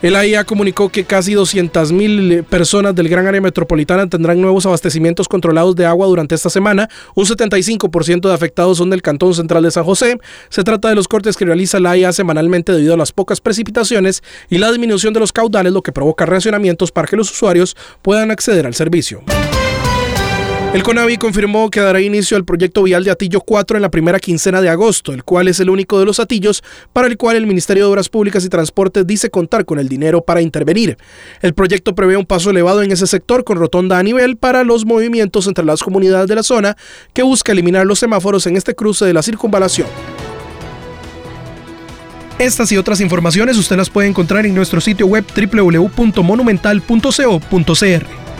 El AIA comunicó que casi 200.000 personas del gran área metropolitana tendrán nuevos abastecimientos controlados de agua durante esta semana. Un 75% de afectados son del Cantón Central de San José. Se trata de los cortes que realiza la AIA semanalmente debido a las pocas precipitaciones y la disminución de los caudales, lo que provoca racionamientos para que los usuarios puedan acceder al servicio. El CONAVI confirmó que dará inicio al proyecto vial de Atillo 4 en la primera quincena de agosto, el cual es el único de los atillos para el cual el Ministerio de Obras Públicas y Transportes dice contar con el dinero para intervenir. El proyecto prevé un paso elevado en ese sector con rotonda a nivel para los movimientos entre las comunidades de la zona que busca eliminar los semáforos en este cruce de la circunvalación. Estas y otras informaciones usted las puede encontrar en nuestro sitio web www.monumental.co.cr.